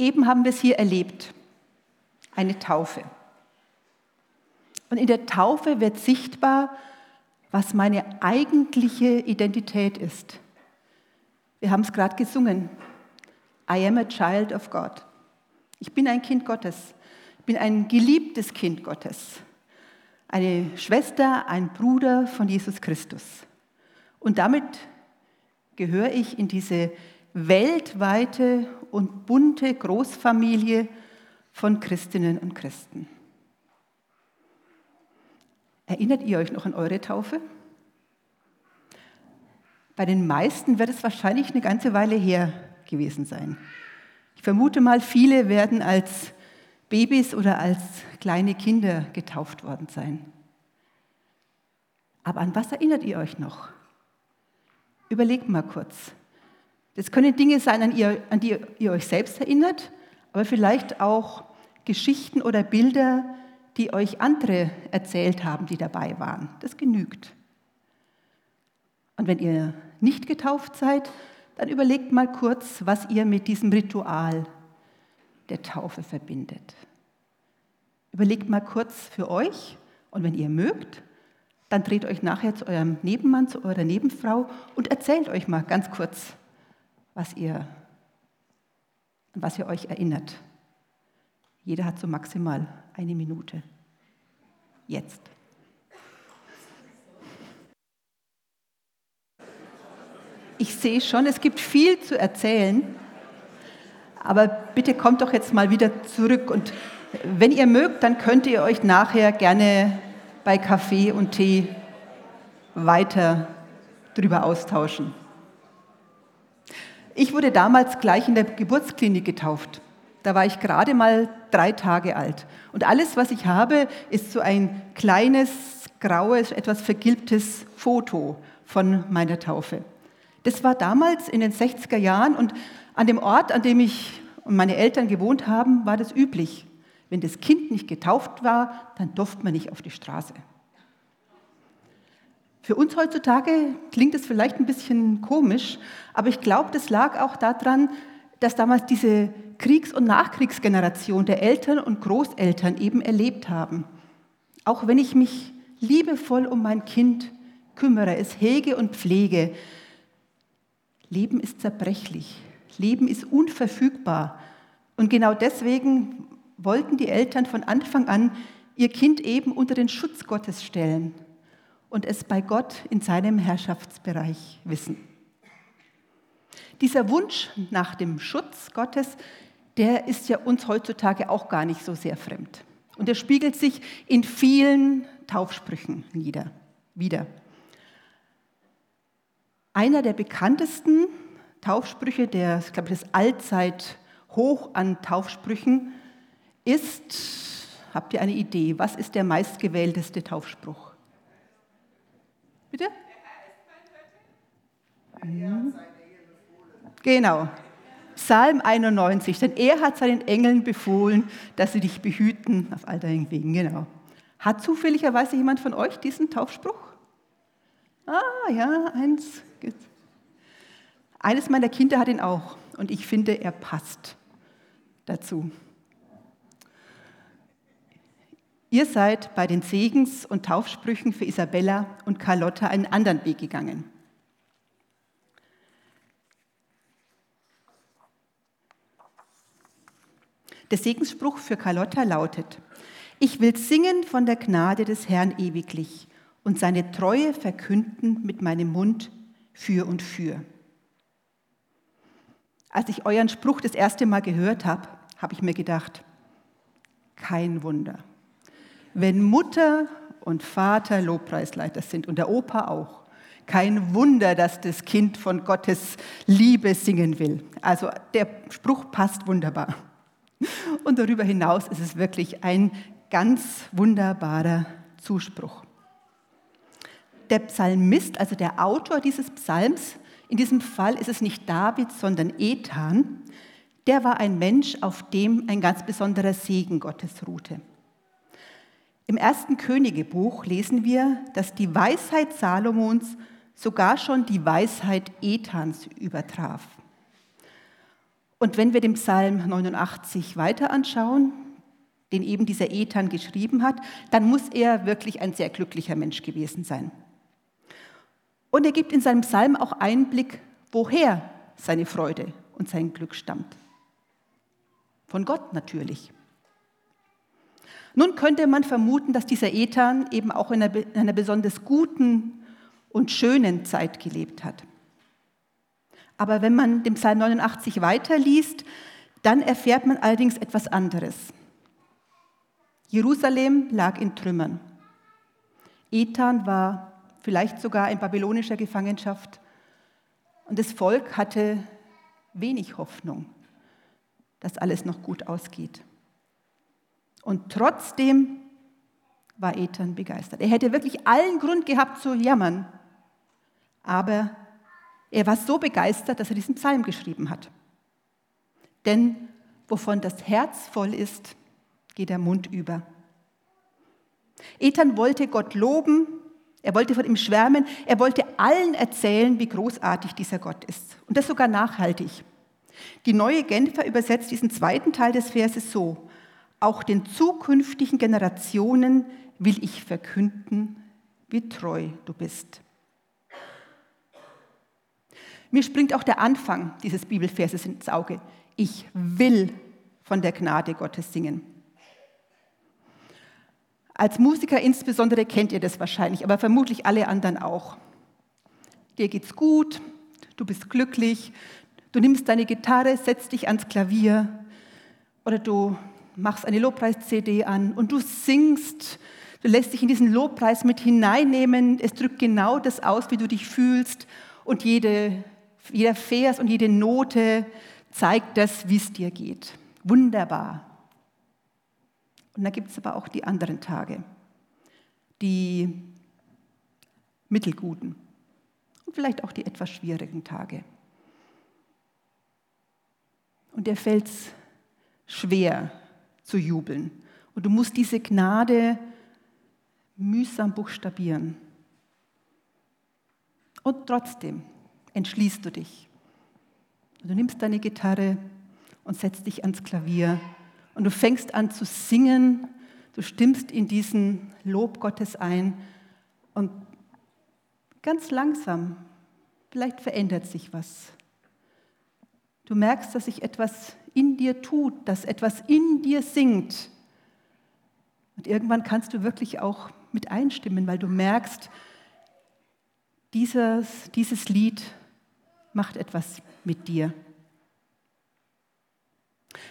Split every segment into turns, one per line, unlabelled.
Eben haben wir es hier erlebt, eine Taufe. Und in der Taufe wird sichtbar, was meine eigentliche Identität ist. Wir haben es gerade gesungen. I am a child of God. Ich bin ein Kind Gottes. Ich bin ein geliebtes Kind Gottes. Eine Schwester, ein Bruder von Jesus Christus. Und damit gehöre ich in diese weltweite und bunte Großfamilie von Christinnen und Christen. Erinnert ihr euch noch an eure Taufe? Bei den meisten wird es wahrscheinlich eine ganze Weile her gewesen sein. Ich vermute mal, viele werden als Babys oder als kleine Kinder getauft worden sein. Aber an was erinnert ihr euch noch? Überlegt mal kurz. Das können Dinge sein, an, ihr, an die ihr euch selbst erinnert, aber vielleicht auch Geschichten oder Bilder, die euch andere erzählt haben, die dabei waren. Das genügt. Und wenn ihr nicht getauft seid, dann überlegt mal kurz, was ihr mit diesem Ritual der Taufe verbindet. Überlegt mal kurz für euch und wenn ihr mögt, dann dreht euch nachher zu eurem Nebenmann, zu eurer Nebenfrau und erzählt euch mal ganz kurz, was ihr, was ihr euch erinnert. Jeder hat so maximal eine Minute. Jetzt. Ich sehe schon, es gibt viel zu erzählen, aber bitte kommt doch jetzt mal wieder zurück und wenn ihr mögt, dann könnt ihr euch nachher gerne bei Kaffee und Tee weiter drüber austauschen. Ich wurde damals gleich in der Geburtsklinik getauft. Da war ich gerade mal drei Tage alt. Und alles, was ich habe, ist so ein kleines, graues, etwas vergilbtes Foto von meiner Taufe. Das war damals in den 60er Jahren und an dem Ort, an dem ich und meine Eltern gewohnt haben, war das üblich. Wenn das Kind nicht getauft war, dann durfte man nicht auf die Straße. Für uns heutzutage klingt es vielleicht ein bisschen komisch, aber ich glaube, das lag auch daran, dass damals diese Kriegs- und Nachkriegsgeneration der Eltern und Großeltern eben erlebt haben. Auch wenn ich mich liebevoll um mein Kind kümmere, es hege und pflege, Leben ist zerbrechlich, Leben ist unverfügbar. Und genau deswegen wollten die Eltern von Anfang an ihr Kind eben unter den Schutz Gottes stellen und es bei Gott in seinem Herrschaftsbereich wissen. Dieser Wunsch nach dem Schutz Gottes, der ist ja uns heutzutage auch gar nicht so sehr fremd. Und er spiegelt sich in vielen Taufsprüchen nieder, wieder. Einer der bekanntesten Taufsprüche, der, ich glaube, das Allzeit hoch an Taufsprüchen, ist, habt ihr eine Idee, was ist der meistgewählteste Taufspruch? Bitte? Mhm. Genau. Psalm 91, denn er hat seinen Engeln befohlen, dass sie dich behüten auf all deinen Wegen. Genau. Hat zufälligerweise jemand von euch diesen Taufspruch? Ah, ja, eins. Eines meiner Kinder hat ihn auch und ich finde, er passt dazu. Ihr seid bei den Segens- und Taufsprüchen für Isabella und Carlotta einen anderen Weg gegangen. Der Segensspruch für Carlotta lautet, ich will singen von der Gnade des Herrn ewiglich und seine Treue verkünden mit meinem Mund für und für. Als ich euren Spruch das erste Mal gehört habe, habe ich mir gedacht, kein Wunder wenn Mutter und Vater Lobpreisleiter sind und der Opa auch. Kein Wunder, dass das Kind von Gottes Liebe singen will. Also der Spruch passt wunderbar. Und darüber hinaus ist es wirklich ein ganz wunderbarer Zuspruch. Der Psalmist, also der Autor dieses Psalms, in diesem Fall ist es nicht David, sondern Ethan, der war ein Mensch, auf dem ein ganz besonderer Segen Gottes ruhte. Im ersten Königebuch lesen wir, dass die Weisheit Salomons sogar schon die Weisheit Ethans übertraf. Und wenn wir den Psalm 89 weiter anschauen, den eben dieser Ethan geschrieben hat, dann muss er wirklich ein sehr glücklicher Mensch gewesen sein. Und er gibt in seinem Psalm auch Einblick, woher seine Freude und sein Glück stammt. Von Gott natürlich. Nun könnte man vermuten, dass dieser Ethan eben auch in einer, in einer besonders guten und schönen Zeit gelebt hat. Aber wenn man den Psalm 89 weiterliest, dann erfährt man allerdings etwas anderes. Jerusalem lag in Trümmern. Ethan war vielleicht sogar in babylonischer Gefangenschaft und das Volk hatte wenig Hoffnung, dass alles noch gut ausgeht. Und trotzdem war Ethan begeistert. Er hätte wirklich allen Grund gehabt zu jammern, aber er war so begeistert, dass er diesen Psalm geschrieben hat. Denn wovon das Herz voll ist, geht der Mund über. Ethan wollte Gott loben, er wollte von ihm schwärmen, er wollte allen erzählen, wie großartig dieser Gott ist. Und das sogar nachhaltig. Die neue Genfer übersetzt diesen zweiten Teil des Verses so, auch den zukünftigen Generationen will ich verkünden, wie treu du bist. Mir springt auch der Anfang dieses Bibelverses ins Auge. Ich will von der Gnade Gottes singen. Als Musiker insbesondere kennt ihr das wahrscheinlich, aber vermutlich alle anderen auch. Dir geht's gut, du bist glücklich, du nimmst deine Gitarre, setzt dich ans Klavier oder du machst eine Lobpreis-CD an und du singst, du lässt dich in diesen Lobpreis mit hineinnehmen. Es drückt genau das aus, wie du dich fühlst und jede jeder Vers und jede Note zeigt das, wie es dir geht. Wunderbar. Und dann gibt es aber auch die anderen Tage, die mittelguten und vielleicht auch die etwas schwierigen Tage. Und dir fällt es schwer zu jubeln. Und du musst diese Gnade mühsam buchstabieren. Und trotzdem, entschließt du dich. Du nimmst deine Gitarre und setzt dich ans Klavier und du fängst an zu singen, du stimmst in diesen Lob Gottes ein und ganz langsam, vielleicht verändert sich was. Du merkst, dass sich etwas in dir tut, dass etwas in dir singt. Und irgendwann kannst du wirklich auch mit einstimmen, weil du merkst, dieses, dieses Lied macht etwas mit dir.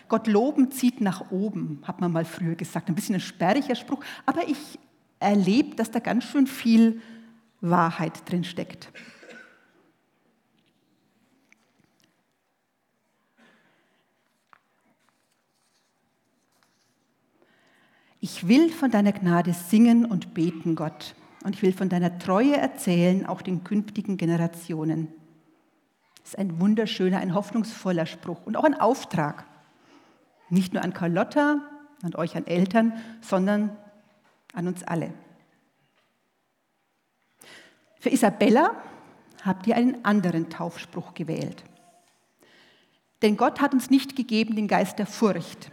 Gott loben zieht nach oben, hat man mal früher gesagt. Ein bisschen ein sperriger Spruch, aber ich erlebe, dass da ganz schön viel Wahrheit drin steckt. Ich will von deiner Gnade singen und beten, Gott. Und ich will von deiner Treue erzählen, auch den künftigen Generationen. Das ist ein wunderschöner, ein hoffnungsvoller Spruch und auch ein Auftrag. Nicht nur an Carlotta, an euch, an Eltern, sondern an uns alle. Für Isabella habt ihr einen anderen Taufspruch gewählt. Denn Gott hat uns nicht gegeben den Geist der Furcht,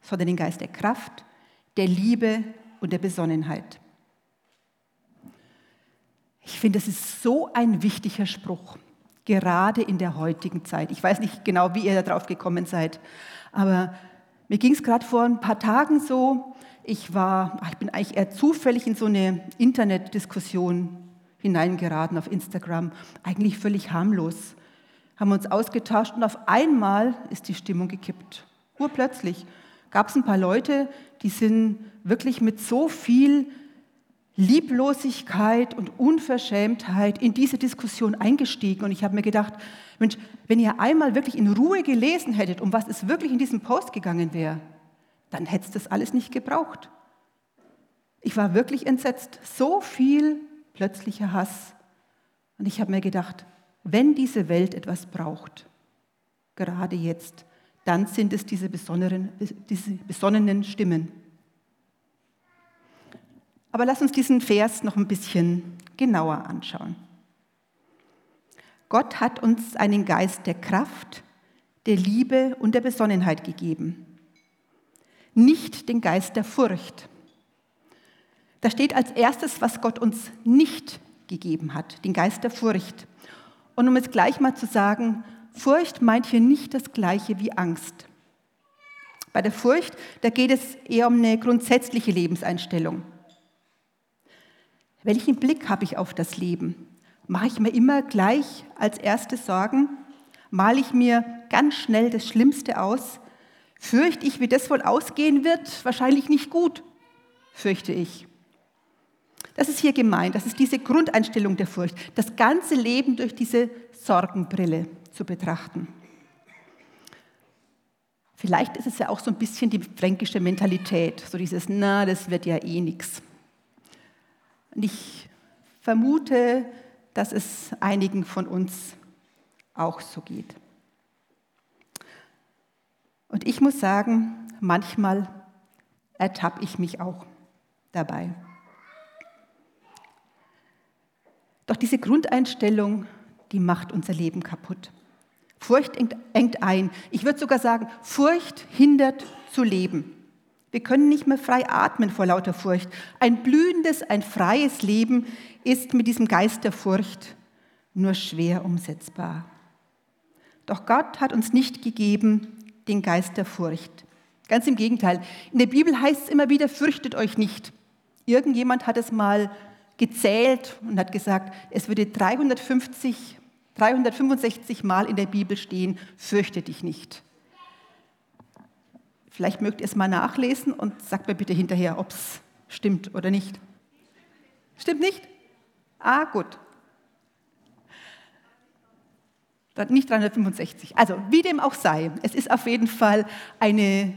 sondern den Geist der Kraft, der Liebe und der Besonnenheit. Ich finde, das ist so ein wichtiger Spruch gerade in der heutigen Zeit. Ich weiß nicht genau, wie ihr darauf gekommen seid, aber mir ging es gerade vor ein paar Tagen so. Ich war, ich bin eigentlich eher zufällig in so eine Internetdiskussion hineingeraten auf Instagram, eigentlich völlig harmlos. Haben uns ausgetauscht und auf einmal ist die Stimmung gekippt. Urplötzlich gab es ein paar Leute, die sind wirklich mit so viel Lieblosigkeit und Unverschämtheit in diese Diskussion eingestiegen. Und ich habe mir gedacht, Mensch, wenn ihr einmal wirklich in Ruhe gelesen hättet, um was es wirklich in diesem Post gegangen wäre, dann hätte es das alles nicht gebraucht. Ich war wirklich entsetzt. So viel plötzlicher Hass. Und ich habe mir gedacht, wenn diese Welt etwas braucht, gerade jetzt, dann sind es diese, diese besonnenen Stimmen. Aber lass uns diesen Vers noch ein bisschen genauer anschauen. Gott hat uns einen Geist der Kraft, der Liebe und der Besonnenheit gegeben. Nicht den Geist der Furcht. Da steht als erstes, was Gott uns nicht gegeben hat, den Geist der Furcht. Und um es gleich mal zu sagen, Furcht meint hier nicht das gleiche wie Angst. Bei der Furcht, da geht es eher um eine grundsätzliche Lebenseinstellung. Welchen Blick habe ich auf das Leben? Mache ich mir immer gleich als erstes Sorgen? Male ich mir ganz schnell das Schlimmste aus? Fürchte ich, wie das wohl ausgehen wird? Wahrscheinlich nicht gut, fürchte ich. Das ist hier gemeint, das ist diese Grundeinstellung der Furcht, das ganze Leben durch diese Sorgenbrille zu betrachten. Vielleicht ist es ja auch so ein bisschen die fränkische Mentalität, so dieses, na, das wird ja eh nichts. Und ich vermute, dass es einigen von uns auch so geht. Und ich muss sagen, manchmal ertappe ich mich auch dabei. Doch diese Grundeinstellung, die macht unser Leben kaputt. Furcht engt ein. Ich würde sogar sagen, Furcht hindert zu leben. Wir können nicht mehr frei atmen vor lauter Furcht. Ein blühendes, ein freies Leben ist mit diesem Geist der Furcht nur schwer umsetzbar. Doch Gott hat uns nicht gegeben den Geist der Furcht. Ganz im Gegenteil. In der Bibel heißt es immer wieder, fürchtet euch nicht. Irgendjemand hat es mal gezählt und hat gesagt, es würde 350, 365 Mal in der Bibel stehen, fürchte dich nicht. Vielleicht mögt ihr es mal nachlesen und sagt mir bitte hinterher, ob es stimmt oder nicht. Stimmt nicht? Ah, gut. Nicht 365. Also, wie dem auch sei, es ist auf jeden Fall eine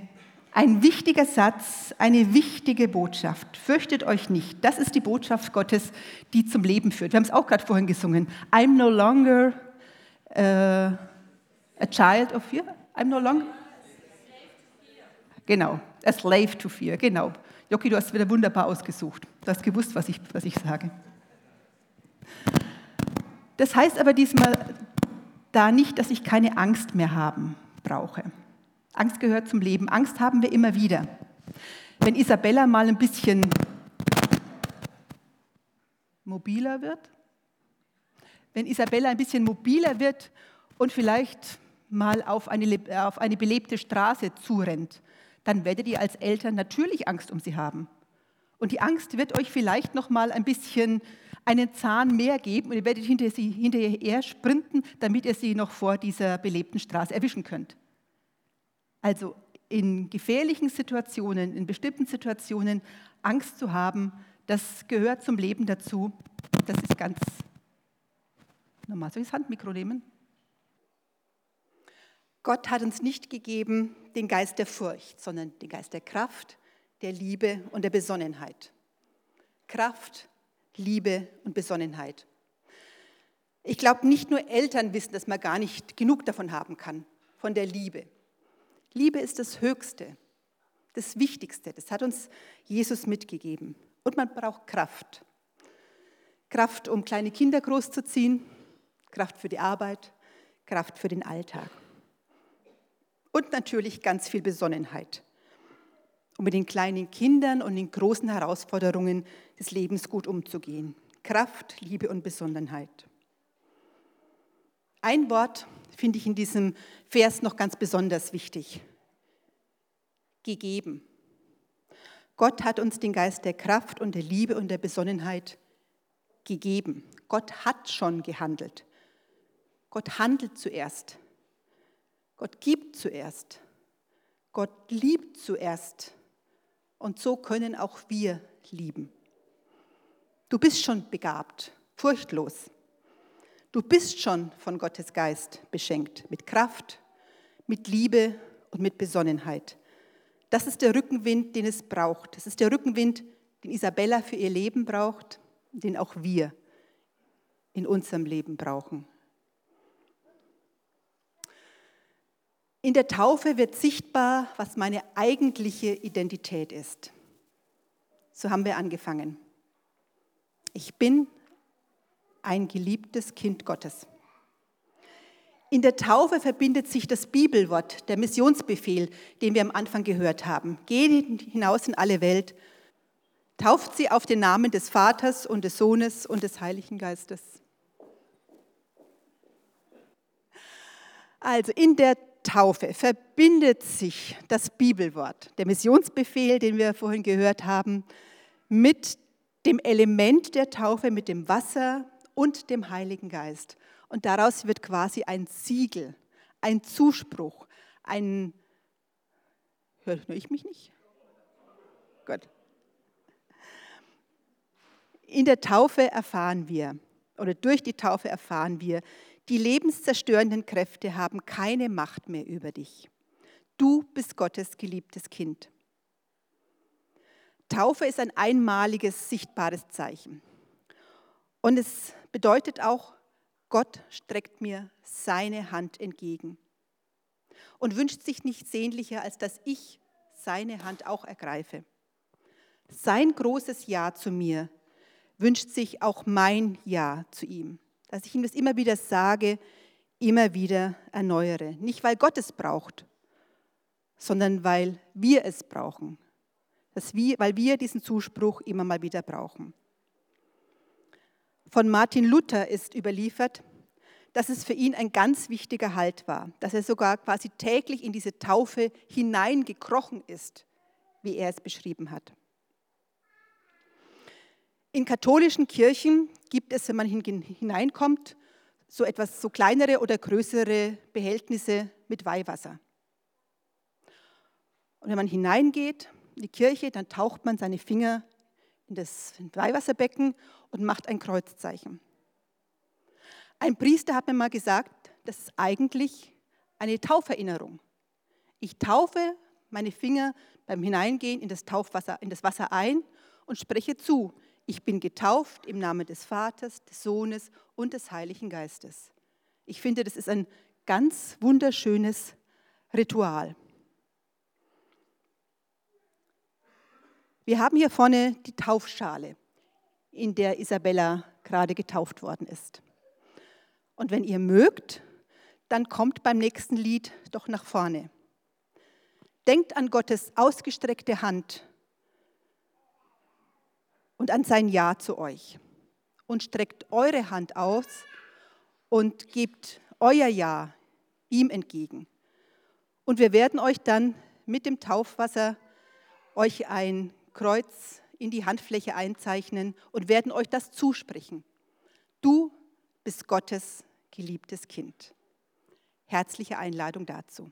ein wichtiger Satz, eine wichtige Botschaft. Fürchtet euch nicht. Das ist die Botschaft Gottes, die zum Leben führt. Wir haben es auch gerade vorhin gesungen. I'm no longer uh, a child of fear. I'm no longer. Genau, a slave to fear. Genau. Joki, du hast wieder wunderbar ausgesucht. Du hast gewusst, was ich, was ich sage. Das heißt aber diesmal da nicht, dass ich keine Angst mehr haben brauche. Angst gehört zum Leben. Angst haben wir immer wieder. Wenn Isabella mal ein bisschen mobiler wird, wenn Isabella ein bisschen mobiler wird und vielleicht mal auf eine, auf eine belebte Straße zurennt, dann werdet ihr als Eltern natürlich Angst um sie haben. Und die Angst wird euch vielleicht noch mal ein bisschen einen Zahn mehr geben und ihr werdet hinter sie hinterher sprinten, damit ihr sie noch vor dieser belebten Straße erwischen könnt. Also in gefährlichen Situationen, in bestimmten Situationen Angst zu haben, das gehört zum Leben dazu. Das ist ganz normal. Soll ich das Handmikro nehmen? Gott hat uns nicht gegeben den Geist der Furcht, sondern den Geist der Kraft, der Liebe und der Besonnenheit. Kraft, Liebe und Besonnenheit. Ich glaube, nicht nur Eltern wissen, dass man gar nicht genug davon haben kann, von der Liebe. Liebe ist das Höchste, das Wichtigste. Das hat uns Jesus mitgegeben. Und man braucht Kraft. Kraft, um kleine Kinder großzuziehen, Kraft für die Arbeit, Kraft für den Alltag. Und natürlich ganz viel Besonnenheit, um mit den kleinen Kindern und den großen Herausforderungen des Lebens gut umzugehen. Kraft, Liebe und Besonnenheit. Ein Wort finde ich in diesem Vers noch ganz besonders wichtig. Gegeben. Gott hat uns den Geist der Kraft und der Liebe und der Besonnenheit gegeben. Gott hat schon gehandelt. Gott handelt zuerst. Gott gibt zuerst. Gott liebt zuerst. Und so können auch wir lieben. Du bist schon begabt, furchtlos. Du bist schon von Gottes Geist beschenkt mit Kraft, mit Liebe und mit Besonnenheit. Das ist der Rückenwind, den es braucht. Das ist der Rückenwind, den Isabella für ihr Leben braucht, den auch wir in unserem Leben brauchen. In der Taufe wird sichtbar, was meine eigentliche Identität ist. So haben wir angefangen. Ich bin ein geliebtes Kind Gottes. In der Taufe verbindet sich das Bibelwort, der Missionsbefehl, den wir am Anfang gehört haben. Geht hinaus in alle Welt, tauft sie auf den Namen des Vaters und des Sohnes und des Heiligen Geistes. Also in der Taufe verbindet sich das Bibelwort, der Missionsbefehl, den wir vorhin gehört haben, mit dem Element der Taufe, mit dem Wasser und dem Heiligen Geist. Und daraus wird quasi ein Siegel, ein Zuspruch, ein... Höre ich mich nicht? Gut. In der Taufe erfahren wir, oder durch die Taufe erfahren wir, die lebenszerstörenden Kräfte haben keine Macht mehr über dich. Du bist Gottes geliebtes Kind. Taufe ist ein einmaliges, sichtbares Zeichen. Und es bedeutet auch, Gott streckt mir seine Hand entgegen und wünscht sich nicht sehnlicher, als dass ich seine Hand auch ergreife. Sein großes Ja zu mir wünscht sich auch mein Ja zu ihm. Dass ich ihm das immer wieder sage, immer wieder erneuere. Nicht, weil Gott es braucht, sondern weil wir es brauchen. Dass wir, weil wir diesen Zuspruch immer mal wieder brauchen. Von Martin Luther ist überliefert, dass es für ihn ein ganz wichtiger Halt war, dass er sogar quasi täglich in diese Taufe hineingekrochen ist, wie er es beschrieben hat. In katholischen Kirchen gibt es, wenn man hineinkommt, so etwas, so kleinere oder größere Behältnisse mit Weihwasser. Und wenn man hineingeht in die Kirche, dann taucht man seine Finger in das Weihwasserbecken und macht ein Kreuzzeichen. Ein Priester hat mir mal gesagt, das ist eigentlich eine Tauferinnerung. Ich taufe meine Finger beim Hineingehen in das Taufwasser, in das Wasser ein und spreche zu, ich bin getauft im Namen des Vaters, des Sohnes und des Heiligen Geistes. Ich finde, das ist ein ganz wunderschönes Ritual. Wir haben hier vorne die Taufschale, in der Isabella gerade getauft worden ist. Und wenn ihr mögt, dann kommt beim nächsten Lied doch nach vorne. Denkt an Gottes ausgestreckte Hand und an sein Ja zu euch. Und streckt eure Hand aus und gebt euer Ja ihm entgegen. Und wir werden euch dann mit dem Taufwasser euch ein Kreuz in die Handfläche einzeichnen und werden euch das zusprechen. Du bist Gottes geliebtes Kind. Herzliche Einladung dazu.